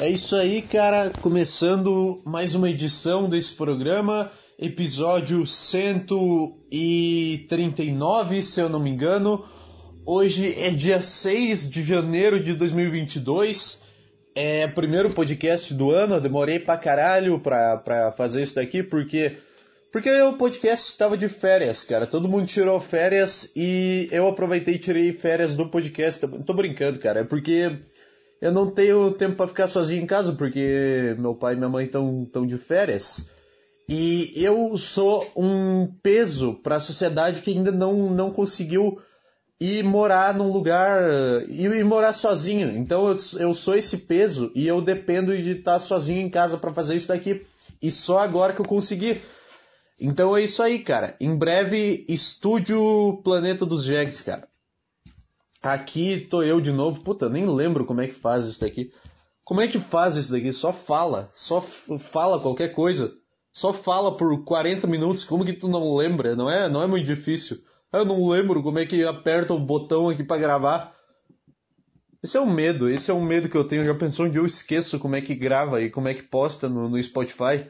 É isso aí, cara. Começando mais uma edição desse programa, episódio 139, se eu não me engano. Hoje é dia 6 de janeiro de 2022. É o primeiro podcast do ano. Eu demorei pra caralho pra, pra fazer isso daqui, porque. Porque o podcast estava de férias, cara. Todo mundo tirou férias e eu aproveitei e tirei férias do podcast. Tô brincando, cara. É porque eu não tenho tempo para ficar sozinho em casa, porque meu pai e minha mãe estão tão de férias. E eu sou um peso para a sociedade que ainda não, não conseguiu ir morar num lugar e ir morar sozinho. Então eu, eu sou esse peso e eu dependo de estar sozinho em casa para fazer isso daqui. E só agora que eu consegui. Então é isso aí, cara. Em breve, estúdio Planeta dos Jegs, cara. Aqui tô eu de novo. Puta, nem lembro como é que faz isso daqui. Como é que faz isso daqui? Só fala. Só fala qualquer coisa. Só fala por 40 minutos. Como que tu não lembra? Não é, não é muito difícil. Eu não lembro como é que aperta o botão aqui para gravar. Esse é um medo, esse é um medo que eu tenho. Já pensou onde eu esqueço como é que grava e como é que posta no, no Spotify?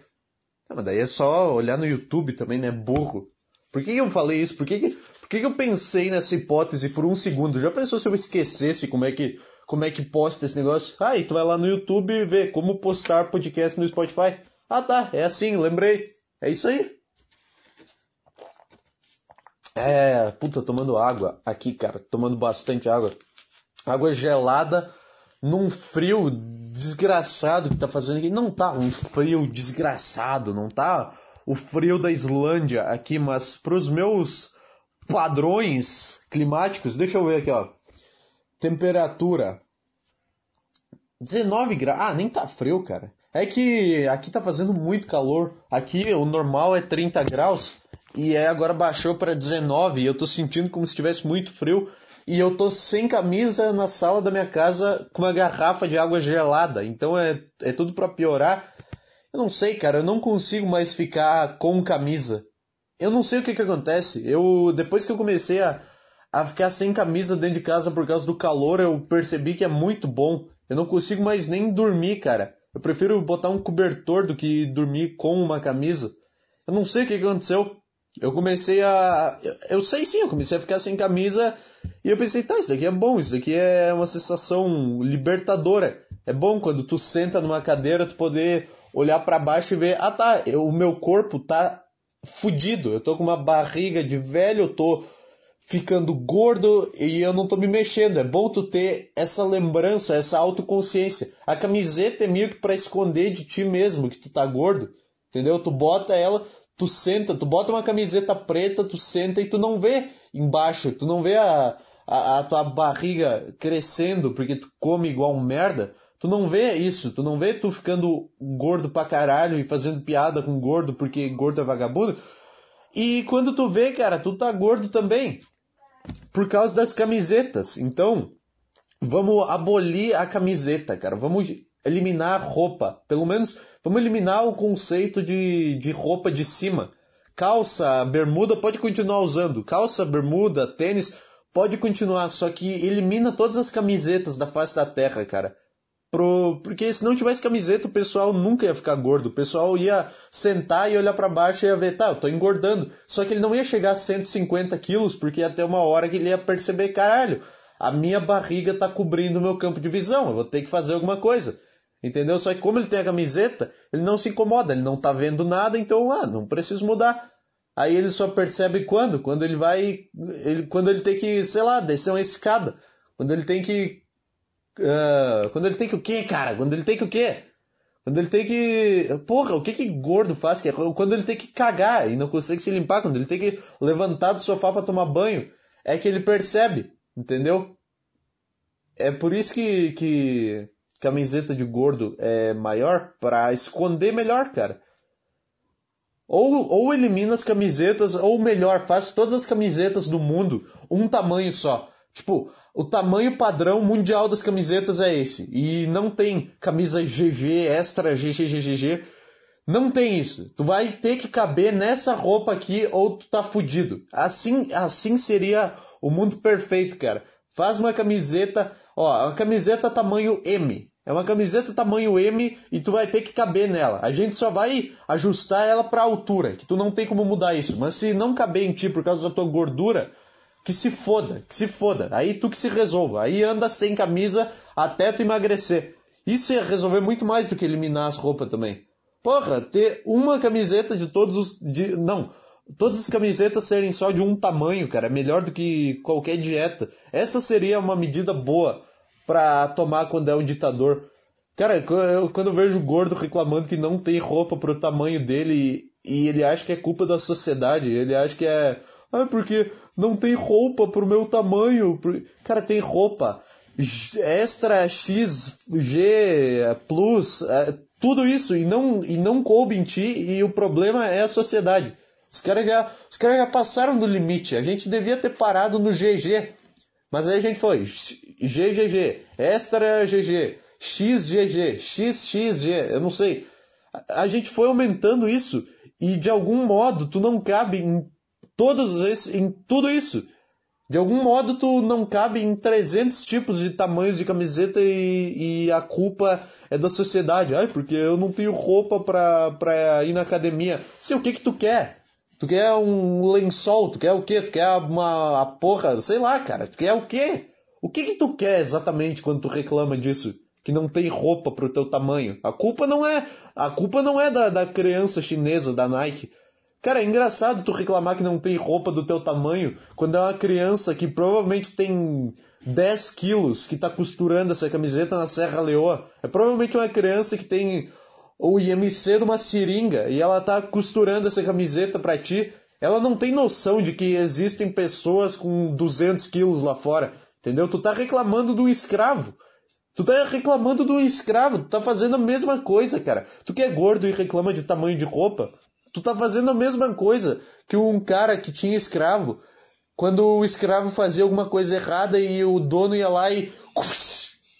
Ah, mas daí é só olhar no YouTube também, né? Burro. Por que, que eu falei isso? Por que, que, que, que eu pensei nessa hipótese por um segundo? Já pensou se eu esquecesse como é que, como é que posta esse negócio? Ah, e tu vai lá no YouTube e vê como postar podcast no Spotify. Ah tá, é assim, lembrei. É isso aí. É, puta, tomando água aqui, cara, tomando bastante água. Água gelada num frio desgraçado que tá fazendo aqui. Não tá um frio desgraçado, não tá o frio da Islândia aqui, mas para os meus padrões climáticos, deixa eu ver aqui, ó. Temperatura 19 graus. Ah, nem tá frio, cara. É que aqui tá fazendo muito calor. Aqui o normal é 30 graus e é agora baixou para 19 e eu tô sentindo como se estivesse muito frio. E eu tô sem camisa na sala da minha casa com uma garrafa de água gelada. Então é, é tudo para piorar. Eu não sei, cara, eu não consigo mais ficar com camisa. Eu não sei o que que acontece. Eu depois que eu comecei a, a ficar sem camisa dentro de casa por causa do calor, eu percebi que é muito bom. Eu não consigo mais nem dormir, cara. Eu prefiro botar um cobertor do que dormir com uma camisa. Eu não sei o que aconteceu. Eu comecei a. Eu sei sim, eu comecei a ficar sem camisa e eu pensei, tá, isso daqui é bom, isso daqui é uma sensação libertadora. É bom quando tu senta numa cadeira, tu poder olhar para baixo e ver, ah tá, eu, o meu corpo tá fudido, eu tô com uma barriga de velho, eu tô ficando gordo e eu não tô me mexendo. É bom tu ter essa lembrança, essa autoconsciência. A camiseta é meio que para esconder de ti mesmo que tu tá gordo, entendeu? Tu bota ela, tu senta, tu bota uma camiseta preta, tu senta e tu não vê embaixo, tu não vê a, a, a tua barriga crescendo porque tu come igual um merda. Tu não vê isso, tu não vê tu ficando gordo pra caralho e fazendo piada com gordo porque gordo é vagabundo. E quando tu vê, cara, tu tá gordo também. Por causa das camisetas. Então, vamos abolir a camiseta, cara. Vamos eliminar a roupa. Pelo menos, vamos eliminar o conceito de, de roupa de cima. Calça, bermuda pode continuar usando. Calça, bermuda, tênis pode continuar. Só que elimina todas as camisetas da face da terra, cara. Pro, porque se não tivesse camiseta, o pessoal nunca ia ficar gordo. O pessoal ia sentar e olhar para baixo e ia ver, tá, eu tô engordando. Só que ele não ia chegar a 150 quilos, porque ia ter uma hora que ele ia perceber, caralho, a minha barriga tá cobrindo o meu campo de visão, eu vou ter que fazer alguma coisa. Entendeu? Só que como ele tem a camiseta, ele não se incomoda, ele não tá vendo nada, então, ah, não preciso mudar. Aí ele só percebe quando? Quando ele vai. Ele, quando ele tem que, sei lá, descer uma escada. Quando ele tem que Uh, quando ele tem que o quê, cara? Quando ele tem que o quê? Quando ele tem que. Porra, o que que gordo faz? Quando ele tem que cagar e não consegue se limpar, quando ele tem que levantar do sofá para tomar banho, é que ele percebe, entendeu? É por isso que, que camiseta de gordo é maior, para esconder melhor, cara. Ou, ou elimina as camisetas, ou melhor, faz todas as camisetas do mundo um tamanho só. Tipo, o tamanho padrão mundial das camisetas é esse. E não tem camisa GG, extra GGGGG. Não tem isso. Tu vai ter que caber nessa roupa aqui ou tu tá fudido. Assim, assim seria o mundo perfeito, cara. Faz uma camiseta, ó, a camiseta tamanho M. É uma camiseta tamanho M e tu vai ter que caber nela. A gente só vai ajustar ela pra altura, que tu não tem como mudar isso. Mas se não caber em ti por causa da tua gordura, que se foda, que se foda. Aí tu que se resolva. Aí anda sem camisa até tu emagrecer. Isso ia resolver muito mais do que eliminar as roupas também. Porra, ter uma camiseta de todos os. De, não, todas as camisetas serem só de um tamanho, cara, é melhor do que qualquer dieta. Essa seria uma medida boa para tomar quando é um ditador. Cara, eu, quando eu vejo gordo reclamando que não tem roupa pro tamanho dele e, e ele acha que é culpa da sociedade, ele acha que é. Ah, porque não tem roupa pro meu tamanho. Cara, tem roupa. Extra X, G, Plus, é, tudo isso e não, e não coube em ti e o problema é a sociedade. Os caras já, os caras já passaram do limite. A gente devia ter parado no GG. Mas aí a gente foi GGG, Extra GG, XGG, XXG, eu não sei. A, a gente foi aumentando isso e de algum modo tu não cabe em todos esse, em tudo isso. De algum modo tu não cabe em 300 tipos de tamanhos de camiseta e, e a culpa é da sociedade. Ai, porque eu não tenho roupa pra, pra ir na academia. Sei o que que tu quer? Tu quer um lençol? Tu quer o quê? Tu quer uma a porra? Sei lá, cara. Tu quer o quê? O que que tu quer exatamente quando tu reclama disso? Que não tem roupa pro teu tamanho. A culpa não é, a culpa não é da, da criança chinesa da Nike. Cara, é engraçado tu reclamar que não tem roupa do teu tamanho quando é uma criança que provavelmente tem 10 quilos que tá costurando essa camiseta na Serra Leoa. É provavelmente uma criança que tem o IMC de uma seringa e ela tá costurando essa camiseta para ti, ela não tem noção de que existem pessoas com 200 quilos lá fora, entendeu? Tu tá reclamando do escravo. Tu tá reclamando do escravo, tu tá fazendo a mesma coisa, cara. Tu que é gordo e reclama de tamanho de roupa, tu tá fazendo a mesma coisa que um cara que tinha escravo, quando o escravo fazia alguma coisa errada e o dono ia lá e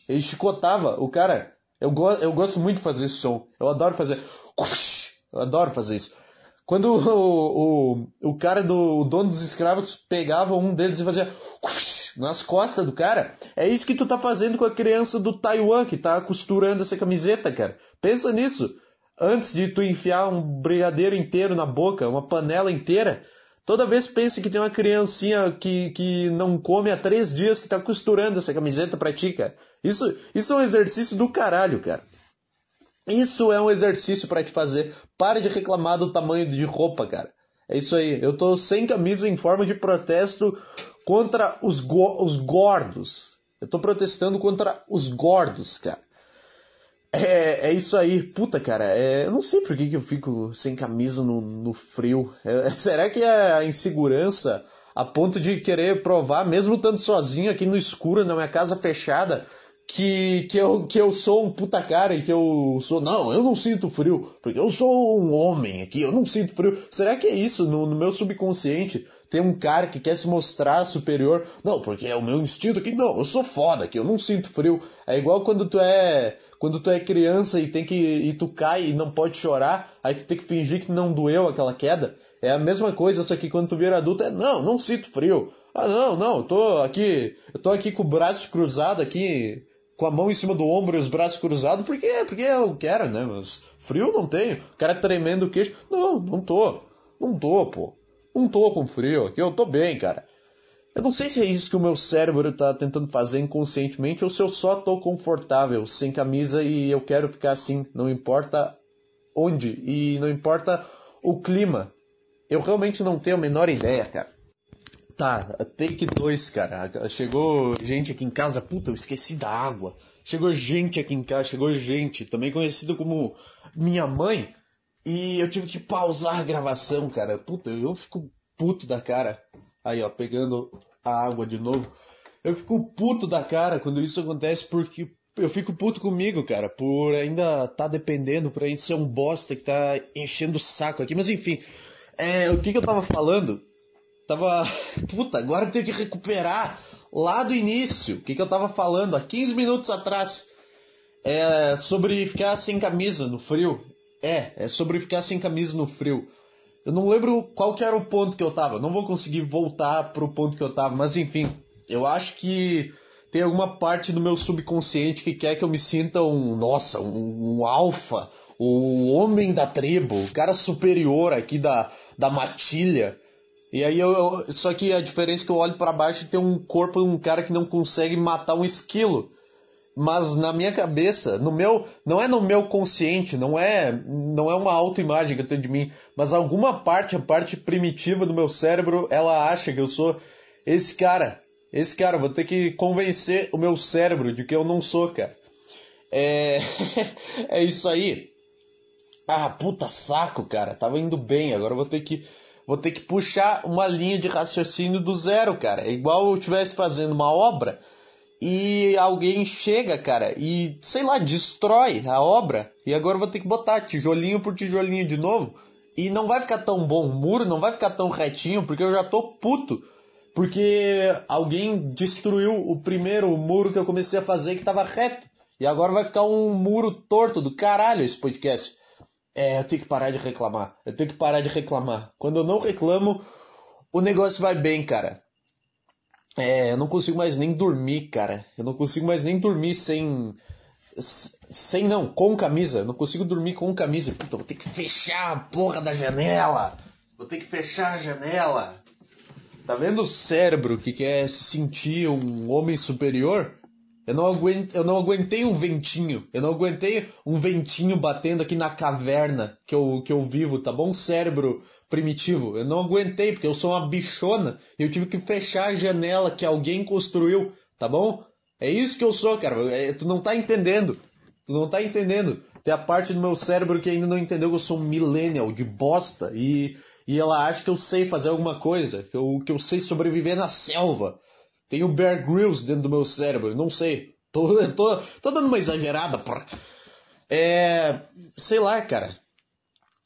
ele chicotava o cara. Eu, go eu gosto muito de fazer esse som. Eu adoro fazer. Eu adoro fazer isso. Quando o, o, o cara do o dono dos escravos pegava um deles e fazia nas costas do cara, é isso que tu tá fazendo com a criança do Taiwan que tá costurando essa camiseta, cara. Pensa nisso. Antes de tu enfiar um brigadeiro inteiro na boca, uma panela inteira, Toda vez pensa que tem uma criancinha que, que não come há três dias que tá costurando essa camiseta pra ti, cara. Isso, isso é um exercício do caralho, cara. Isso é um exercício para te fazer. Pare de reclamar do tamanho de roupa, cara. É isso aí. Eu tô sem camisa em forma de protesto contra os, go os gordos. Eu tô protestando contra os gordos, cara. É, é isso aí. Puta, cara, é, eu não sei por que, que eu fico sem camisa no, no frio. É, será que é a insegurança a ponto de querer provar, mesmo estando sozinho aqui no escuro, na minha casa fechada, que, que, eu, que eu sou um puta cara e que eu sou. Não, eu não sinto frio, porque eu sou um homem aqui, eu não sinto frio. Será que é isso no, no meu subconsciente? Tem um cara que quer se mostrar superior. Não, porque é o meu instinto aqui. Não, eu sou foda aqui, eu não sinto frio. É igual quando tu é quando tu é criança e tem que e tu cai e não pode chorar, aí tu tem que fingir que não doeu aquela queda. É a mesma coisa, só que quando tu vira adulto é não, não sinto frio. Ah, não, não, eu tô aqui, eu tô aqui com o braço cruzado aqui, com a mão em cima do ombro e os braços cruzados, porque porque eu quero, né? Mas frio não tenho. O cara tremendo o queixo. Não, não tô. Não tô, pô. Não tô com frio aqui, eu tô bem, cara. Eu não sei se é isso que o meu cérebro está tentando fazer inconscientemente ou se eu só estou confortável sem camisa e eu quero ficar assim, não importa onde e não importa o clima. Eu realmente não tenho a menor ideia, cara. Tá, take 2, cara. Chegou gente aqui em casa, puta, eu esqueci da água. Chegou gente aqui em casa, chegou gente, também conhecido como minha mãe, e eu tive que pausar a gravação, cara. Puta, eu fico puto da cara. Aí, ó, pegando a água de novo. Eu fico puto da cara quando isso acontece porque eu fico puto comigo, cara, por ainda tá dependendo, por aí ser um bosta que tá enchendo o saco aqui. Mas enfim, é, o que, que eu tava falando? Tava. Puta, agora eu tenho que recuperar lá do início. O que, que eu tava falando há 15 minutos atrás? É sobre ficar sem camisa no frio. É, é sobre ficar sem camisa no frio. Eu não lembro qual que era o ponto que eu tava. Não vou conseguir voltar pro ponto que eu tava, mas enfim, eu acho que tem alguma parte do meu subconsciente que quer que eu me sinta um, nossa, um, um alfa, o homem da tribo, o cara superior aqui da, da matilha. E aí eu, eu só que a diferença é que eu olho para baixo e tem um corpo de um cara que não consegue matar um esquilo. Mas na minha cabeça, no meu, não é no meu consciente, não é, não é uma autoimagem que eu tenho de mim, mas alguma parte, a parte primitiva do meu cérebro, ela acha que eu sou esse cara. Esse cara, vou ter que convencer o meu cérebro de que eu não sou, cara. É, é isso aí. Ah, puta saco, cara. Tava indo bem, agora vou ter que vou ter que puxar uma linha de raciocínio do zero, cara. É igual eu estivesse fazendo uma obra e alguém chega, cara, e sei lá, destrói a obra. E agora eu vou ter que botar tijolinho por tijolinho de novo. E não vai ficar tão bom o muro, não vai ficar tão retinho, porque eu já tô puto. Porque alguém destruiu o primeiro muro que eu comecei a fazer que tava reto. E agora vai ficar um muro torto do caralho esse podcast. É, eu tenho que parar de reclamar. Eu tenho que parar de reclamar. Quando eu não reclamo, o negócio vai bem, cara. É, eu não consigo mais nem dormir, cara. Eu não consigo mais nem dormir sem. Sem não, com camisa. Eu não consigo dormir com camisa. Puta, vou ter que fechar a porra da janela. Vou ter que fechar a janela. Tá vendo o cérebro que quer se sentir um homem superior? Eu não, aguentei, eu não aguentei um ventinho. Eu não aguentei um ventinho batendo aqui na caverna que eu, que eu vivo, tá bom? Cérebro primitivo. Eu não aguentei, porque eu sou uma bichona e eu tive que fechar a janela que alguém construiu, tá bom? É isso que eu sou, cara. É, tu não tá entendendo. Tu não tá entendendo. Tem a parte do meu cérebro que ainda não entendeu que eu sou um millennial de bosta e, e ela acha que eu sei fazer alguma coisa, que eu, que eu sei sobreviver na selva. Tem o Bear Grylls dentro do meu cérebro, não sei. Tô, tô, tô dando uma exagerada, porra. É. Sei lá, cara.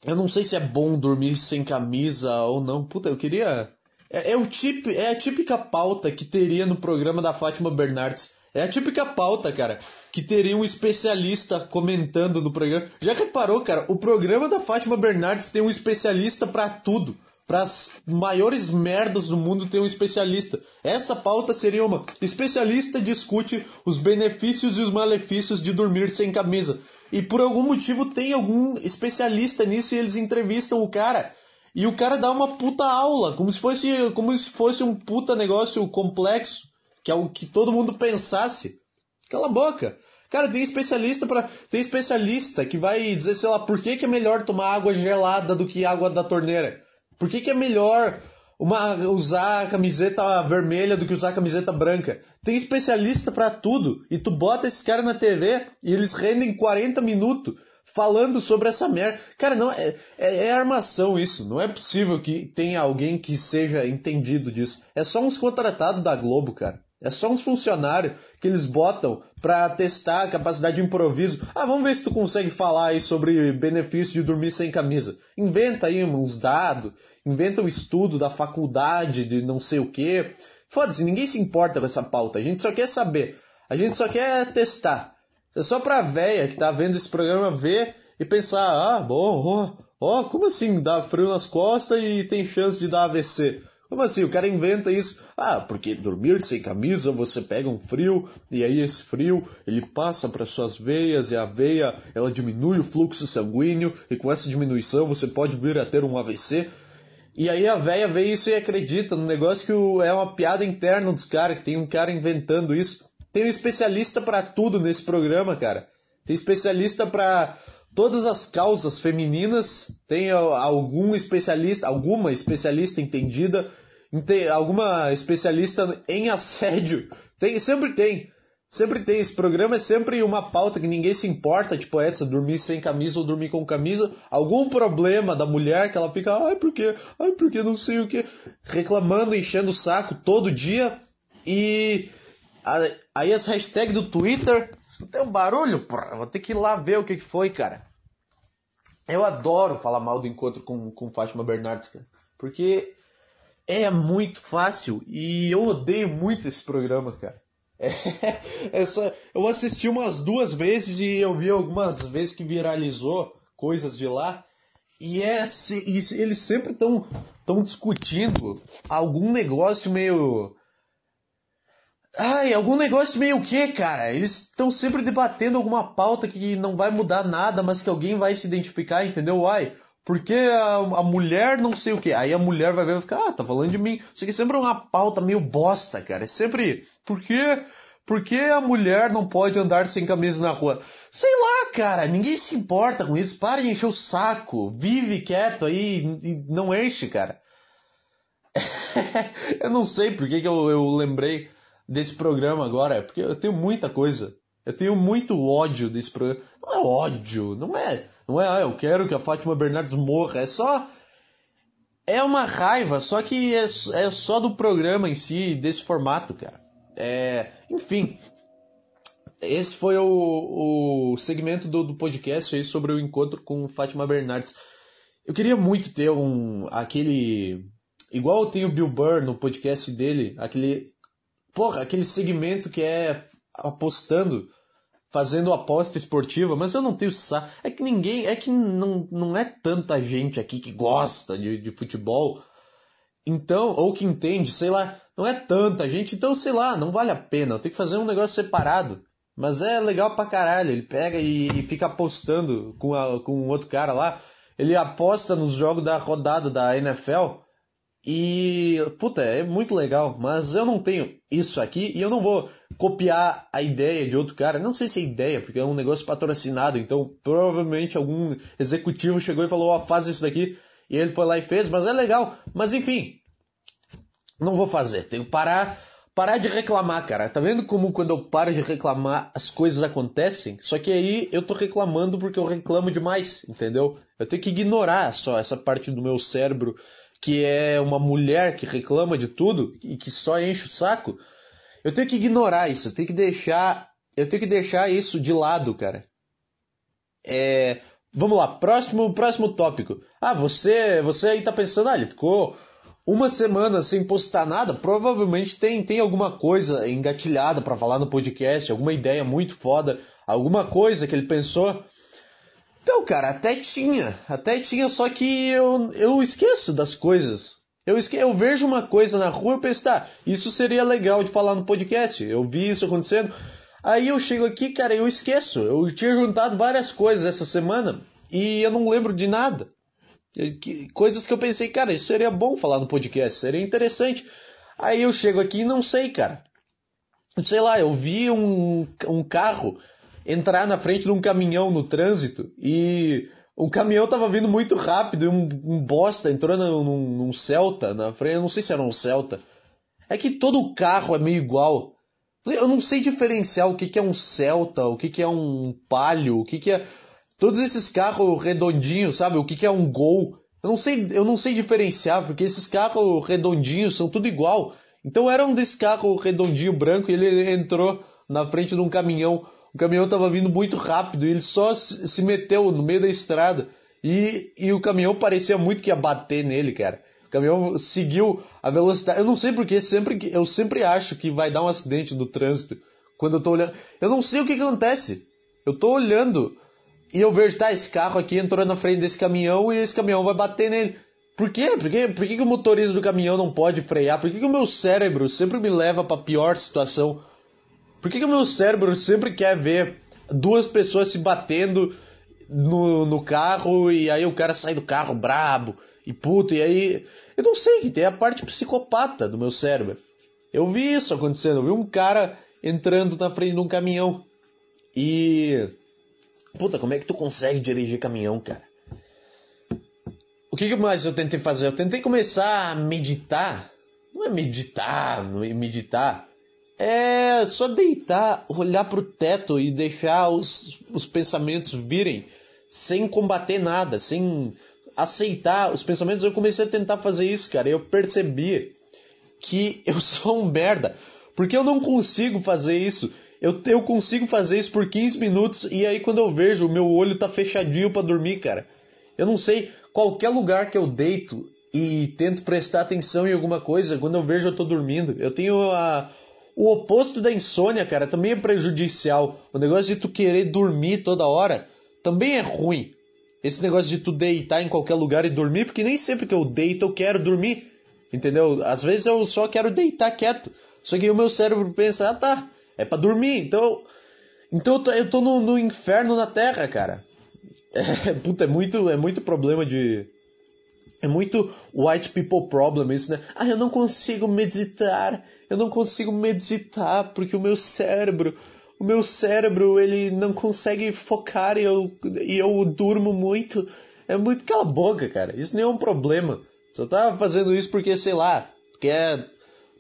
Eu não sei se é bom dormir sem camisa ou não. Puta, eu queria. É, é, o tip, é a típica pauta que teria no programa da Fátima Bernardes. É a típica pauta, cara, que teria um especialista comentando no programa. Já reparou, cara? O programa da Fátima Bernardes tem um especialista para tudo para as maiores merdas do mundo ter um especialista. Essa pauta seria uma. Especialista discute os benefícios e os malefícios de dormir sem camisa. E por algum motivo tem algum especialista nisso e eles entrevistam o cara. E o cara dá uma puta aula, como se fosse, como se fosse um puta negócio complexo, que é o que todo mundo pensasse. Cala a boca. Cara, tem especialista para tem especialista que vai dizer, sei lá, por que, que é melhor tomar água gelada do que água da torneira. Por que, que é melhor uma, usar a camiseta vermelha do que usar a camiseta branca? Tem especialista para tudo. E tu bota esses caras na TV e eles rendem 40 minutos falando sobre essa merda. Cara, não é, é, é, armação isso. Não é possível que tenha alguém que seja entendido disso. É só uns contratados da Globo, cara. É só uns funcionários que eles botam para testar a capacidade de improviso. Ah, vamos ver se tu consegue falar aí sobre benefício de dormir sem camisa. Inventa aí uns dados, inventa um estudo da faculdade de não sei o que. Foda-se, ninguém se importa com essa pauta. A gente só quer saber. A gente só quer testar. É só pra véia que tá vendo esse programa ver e pensar, ah, bom, ó, ó, como assim dá frio nas costas e tem chance de dar AVC? Como assim? O cara inventa isso. Ah, porque dormir sem camisa você pega um frio e aí esse frio ele passa para suas veias e a veia ela diminui o fluxo sanguíneo e com essa diminuição você pode vir a ter um AVC. E aí a véia vê isso e acredita no negócio que é uma piada interna dos caras, que tem um cara inventando isso. Tem um especialista para tudo nesse programa, cara. Tem especialista para todas as causas femininas, tem algum especialista, alguma especialista entendida, alguma especialista em assédio. Tem, sempre tem. Sempre tem. Esse programa é sempre uma pauta que ninguém se importa, tipo essa, dormir sem camisa ou dormir com camisa. Algum problema da mulher que ela fica, ai porque, ai porque não sei o que, reclamando, enchendo o saco todo dia. E aí as hashtags do Twitter tem um barulho, porra. Vou ter que ir lá ver o que, foi, cara. Eu adoro falar mal do encontro com, com Fátima Bernardes, cara. Porque é muito fácil e eu odeio muito esse programa, cara. É, é só, eu assisti umas duas vezes e eu vi algumas vezes que viralizou coisas de lá. E, é, e eles sempre estão tão discutindo algum negócio meio Ai, algum negócio meio que, cara? Eles estão sempre debatendo alguma pauta que não vai mudar nada, mas que alguém vai se identificar, entendeu? Ai, porque a, a mulher não sei o que. Aí a mulher vai ver e ficar, ah, tá falando de mim. Isso aqui sempre é uma pauta meio bosta, cara. É sempre. Por quê? Por que a mulher não pode andar sem camisa na rua? Sei lá, cara, ninguém se importa com isso. Para de encher o saco. Vive quieto aí e não enche, cara. eu não sei por que, que eu, eu lembrei desse programa agora, porque eu tenho muita coisa. Eu tenho muito ódio desse programa. Não é ódio, não é, não é, ah, eu quero que a Fátima Bernardes morra, é só é uma raiva, só que é, é só do programa em si, desse formato, cara. É, enfim, esse foi o, o segmento do, do podcast aí sobre o encontro com Fátima Bernardes. Eu queria muito ter um aquele igual tem o Bill Burr no podcast dele, aquele porra, aquele segmento que é apostando, fazendo aposta esportiva, mas eu não tenho saco. É que ninguém, é que não, não é tanta gente aqui que gosta de, de futebol. Então, ou que entende, sei lá, não é tanta gente, então sei lá, não vale a pena. Eu tenho que fazer um negócio separado. Mas é legal pra caralho. Ele pega e, e fica apostando com, a, com um outro cara lá. Ele aposta nos jogos da rodada da NFL e, puta, é muito legal, mas eu não tenho isso aqui e eu não vou copiar a ideia de outro cara. Não sei se é ideia, porque é um negócio patrocinado, então provavelmente algum executivo chegou e falou, ó, oh, faz isso daqui, e ele foi lá e fez, mas é legal. Mas enfim, não vou fazer, tenho que parar, parar de reclamar, cara. Tá vendo como quando eu paro de reclamar as coisas acontecem? Só que aí eu tô reclamando porque eu reclamo demais, entendeu? Eu tenho que ignorar só essa parte do meu cérebro que é uma mulher que reclama de tudo e que só enche o saco, eu tenho que ignorar isso, eu tenho que deixar, eu tenho que deixar isso de lado, cara. É, vamos lá, próximo, próximo tópico. Ah, você, você aí tá pensando, ah, ele ficou uma semana sem postar nada, provavelmente tem, tem alguma coisa engatilhada para falar no podcast, alguma ideia muito foda, alguma coisa que ele pensou então, cara, até tinha. Até tinha, só que eu, eu esqueço das coisas. Eu, esque... eu vejo uma coisa na rua e penso, tá, isso seria legal de falar no podcast. Eu vi isso acontecendo. Aí eu chego aqui, cara, eu esqueço. Eu tinha juntado várias coisas essa semana e eu não lembro de nada. Coisas que eu pensei, cara, isso seria bom falar no podcast, seria interessante. Aí eu chego aqui e não sei, cara. Sei lá, eu vi um, um carro entrar na frente de um caminhão no trânsito e o caminhão tava vindo muito rápido e um, um bosta entrou num, num, Celta na frente. Eu não sei se era um Celta. É que todo carro é meio igual. Eu não sei diferenciar o que, que é um Celta, o que, que é um Palio, o que, que é. Todos esses carros redondinhos, sabe? O que, que é um Gol. Eu não sei, eu não sei diferenciar, porque esses carros redondinhos são tudo igual. Então era um desse carro redondinho branco e ele entrou na frente de um caminhão o caminhão estava vindo muito rápido e ele só se meteu no meio da estrada. E, e o caminhão parecia muito que ia bater nele, cara. O caminhão seguiu a velocidade. Eu não sei porque sempre, eu sempre acho que vai dar um acidente no trânsito. Quando eu tô olhando. Eu não sei o que, que acontece. Eu tô olhando e eu vejo, tá, esse carro aqui entrou na frente desse caminhão e esse caminhão vai bater nele. Por quê? Por, quê? Por que, que o motorista do caminhão não pode frear? Por que, que o meu cérebro sempre me leva para pior situação? Por que, que o meu cérebro sempre quer ver duas pessoas se batendo no, no carro e aí o cara sai do carro brabo e puto, e aí. Eu não sei, que tem a parte psicopata do meu cérebro. Eu vi isso acontecendo, eu vi um cara entrando na frente de um caminhão. E. Puta, como é que tu consegue dirigir caminhão, cara? O que mais eu tentei fazer? Eu tentei começar a meditar. Não é meditar, não é meditar. É só deitar, olhar para o teto e deixar os, os pensamentos virem sem combater nada, sem aceitar os pensamentos. Eu comecei a tentar fazer isso, cara. E eu percebi que eu sou um merda. Porque eu não consigo fazer isso. Eu, eu consigo fazer isso por 15 minutos e aí quando eu vejo, o meu olho tá fechadinho para dormir, cara. Eu não sei, qualquer lugar que eu deito e tento prestar atenção em alguma coisa, quando eu vejo eu tô dormindo. Eu tenho a, o oposto da insônia, cara, também é prejudicial. O negócio de tu querer dormir toda hora também é ruim. Esse negócio de tu deitar em qualquer lugar e dormir, porque nem sempre que eu deito eu quero dormir. Entendeu? Às vezes eu só quero deitar quieto. Só que o meu cérebro pensa, ah tá, é para dormir, então. Então eu tô, eu tô no, no, inferno na Terra, cara. É, puta, é muito, é muito problema de. É muito white people problem isso, né? Ah, eu não consigo meditar. Eu não consigo meditar porque o meu cérebro. O meu cérebro, ele não consegue focar e eu, e eu durmo muito. É muito cala boca, cara. Isso nem é um problema. Só tá fazendo isso porque, sei lá, quer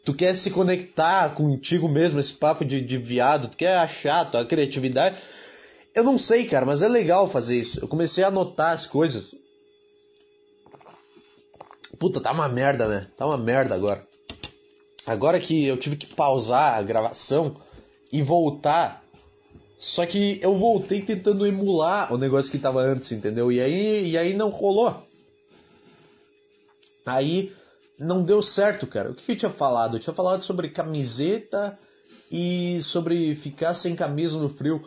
tu quer se conectar contigo mesmo, esse papo de, de viado, tu quer achar tua criatividade. Eu não sei, cara, mas é legal fazer isso. Eu comecei a anotar as coisas. Puta, tá uma merda, né? Tá uma merda agora. Agora que eu tive que pausar a gravação e voltar. Só que eu voltei tentando emular o negócio que tava antes, entendeu? E aí, e aí não rolou. Aí não deu certo, cara. O que eu tinha falado? Eu tinha falado sobre camiseta e sobre ficar sem camisa no frio.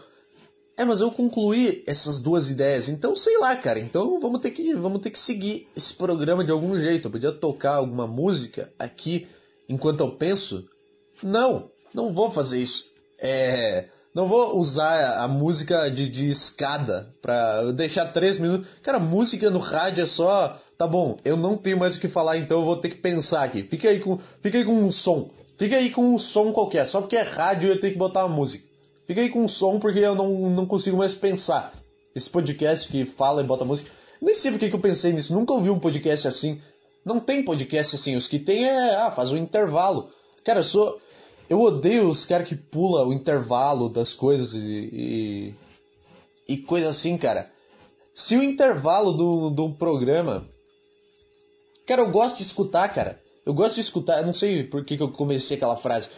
É, mas eu concluí essas duas ideias. Então, sei lá, cara. Então, vamos ter que, vamos ter que seguir esse programa de algum jeito. Eu podia tocar alguma música aqui enquanto eu penso? Não, não vou fazer isso. É, não vou usar a música de, de escada pra deixar três minutos. Cara, música no rádio é só Tá bom, eu não tenho mais o que falar, então eu vou ter que pensar aqui. Fica aí com, fica aí com um som. Fica aí com um som qualquer. Só porque é rádio eu tenho que botar uma música. Fica aí com um som porque eu não, não consigo mais pensar. Esse podcast que fala e bota música. Nem sei porque que eu pensei nisso. Nunca ouvi um podcast assim. Não tem podcast assim. Os que tem é. Ah, faz um intervalo. Cara, eu sou. Eu odeio os caras que pula o intervalo das coisas e, e. e coisa assim, cara. Se o intervalo do, do programa Cara, eu gosto de escutar, cara. Eu gosto de escutar, eu não sei por que, que eu comecei aquela frase.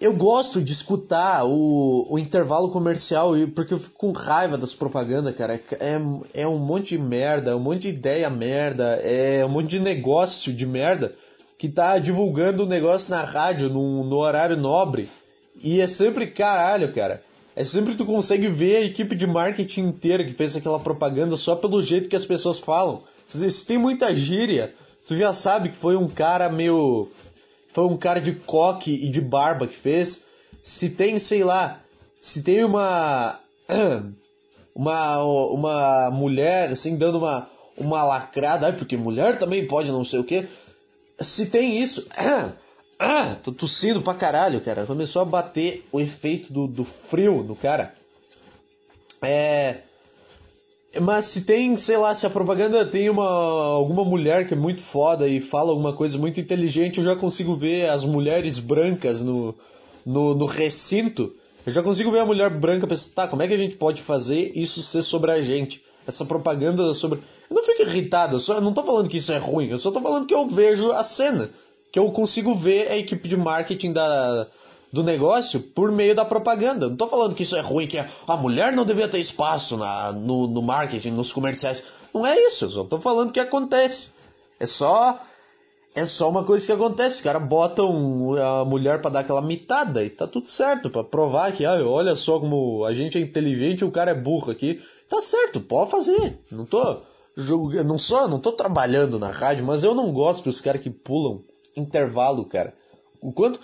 Eu gosto de escutar o, o intervalo comercial porque eu fico com raiva das propagandas, cara. É, é um monte de merda, um monte de ideia merda, é um monte de negócio de merda que tá divulgando o negócio na rádio, no, no horário nobre. E é sempre caralho, cara. É sempre tu consegue ver a equipe de marketing inteira que fez aquela propaganda só pelo jeito que as pessoas falam. Se tem muita gíria, tu já sabe que foi um cara meio. Foi um cara de coque e de barba que fez. Se tem, sei lá, se tem uma. Uma, uma mulher assim dando uma, uma lacrada, porque mulher também pode não sei o que. Se tem isso. tô tossindo pra caralho, cara. Começou a bater o efeito do, do frio no cara. É. Mas se tem, sei lá, se a propaganda tem uma alguma mulher que é muito foda e fala alguma coisa muito inteligente, eu já consigo ver as mulheres brancas no, no, no recinto. Eu já consigo ver a mulher branca pensar, tá, como é que a gente pode fazer isso ser sobre a gente? Essa propaganda sobre. Eu não fico irritado, eu, só, eu não tô falando que isso é ruim, eu só tô falando que eu vejo a cena. Que eu consigo ver a equipe de marketing da, do negócio por meio da propaganda. Não estou falando que isso é ruim, que a, a mulher não devia ter espaço na, no, no marketing, nos comerciais. Não é isso, eu só estou falando que acontece. É só é só uma coisa que acontece. Os caras botam a mulher para dar aquela mitada e tá tudo certo, para provar que, ah, olha só como a gente é inteligente e o cara é burro aqui. Tá certo, pode fazer. Não tô não sou, não tô trabalhando na rádio, mas eu não gosto dos caras que pulam intervalo, cara. O quanto